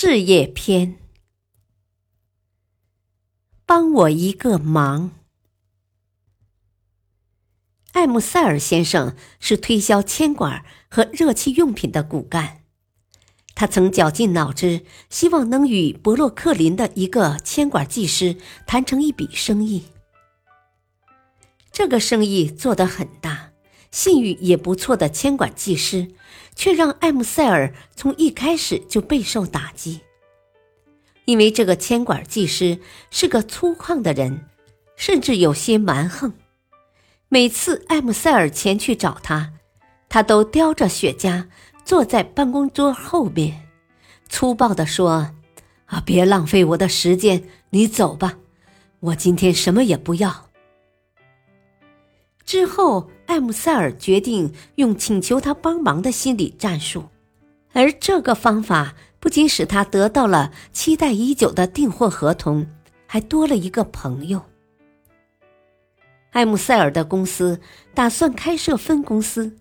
事业篇，帮我一个忙。艾姆塞尔先生是推销铅管和热气用品的骨干，他曾绞尽脑汁，希望能与伯洛克林的一个铅管技师谈成一笔生意。这个生意做得很大，信誉也不错的铅管技师。却让艾姆塞尔从一开始就备受打击，因为这个铅管技师是个粗犷的人，甚至有些蛮横。每次艾姆塞尔前去找他，他都叼着雪茄坐在办公桌后面，粗暴地说：“啊，别浪费我的时间，你走吧，我今天什么也不要。”之后，艾姆塞尔决定用请求他帮忙的心理战术，而这个方法不仅使他得到了期待已久的订货合同，还多了一个朋友。艾姆塞尔的公司打算开设分公司，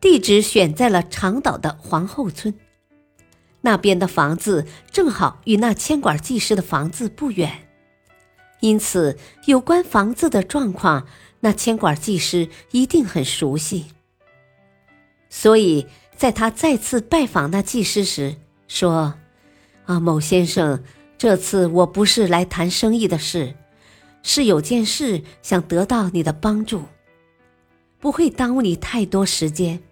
地址选在了长岛的皇后村，那边的房子正好与那铅管技师的房子不远，因此有关房子的状况。那铅管技师一定很熟悉，所以在他再次拜访那技师时说：“啊，某先生，这次我不是来谈生意的事，是有件事想得到你的帮助，不会耽误你太多时间。”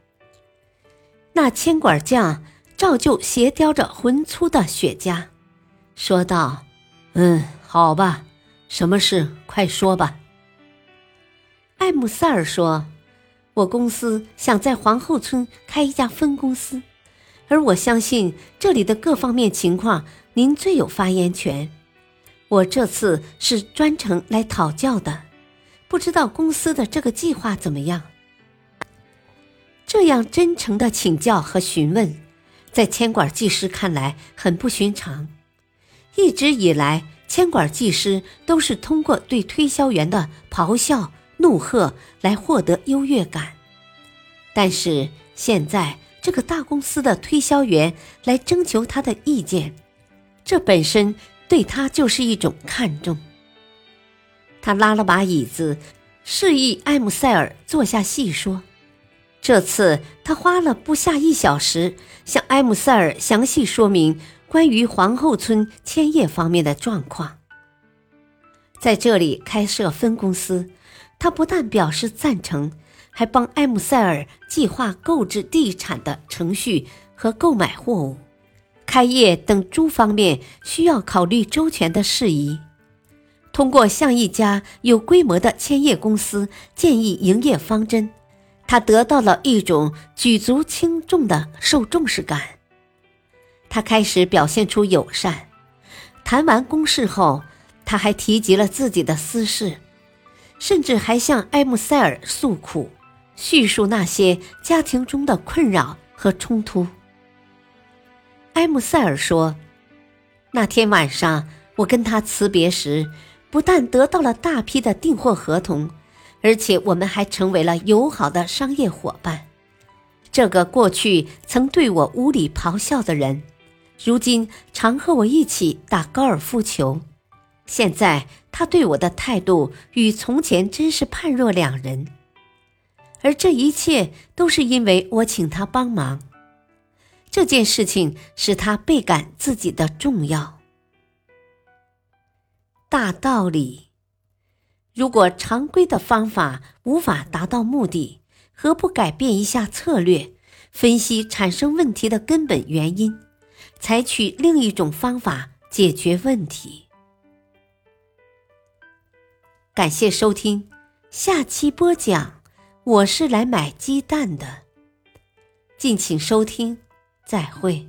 那铅管匠照旧斜叼着浑粗的雪茄，说道：“嗯，好吧，什么事？快说吧。”艾姆塞尔说：“我公司想在皇后村开一家分公司，而我相信这里的各方面情况您最有发言权。我这次是专程来讨教的，不知道公司的这个计划怎么样？”这样真诚的请教和询问，在铅管技师看来很不寻常。一直以来，铅管技师都是通过对推销员的咆哮。怒喝来获得优越感，但是现在这个大公司的推销员来征求他的意见，这本身对他就是一种看重。他拉了把椅子，示意埃姆塞尔坐下细说。这次他花了不下一小时，向埃姆塞尔详细说明关于皇后村千叶方面的状况，在这里开设分公司。他不但表示赞成，还帮埃姆塞尔计划购置地产的程序和购买货物、开业等诸方面需要考虑周全的事宜。通过向一家有规模的签业公司建议营业方针，他得到了一种举足轻重的受重视感。他开始表现出友善。谈完公事后，他还提及了自己的私事。甚至还向埃姆塞尔诉苦，叙述那些家庭中的困扰和冲突。埃姆塞尔说：“那天晚上我跟他辞别时，不但得到了大批的订货合同，而且我们还成为了友好的商业伙伴。这个过去曾对我无理咆哮的人，如今常和我一起打高尔夫球。”现在他对我的态度与从前真是判若两人，而这一切都是因为我请他帮忙。这件事情使他倍感自己的重要。大道理：如果常规的方法无法达到目的，何不改变一下策略，分析产生问题的根本原因，采取另一种方法解决问题？感谢收听，下期播讲。我是来买鸡蛋的，敬请收听，再会。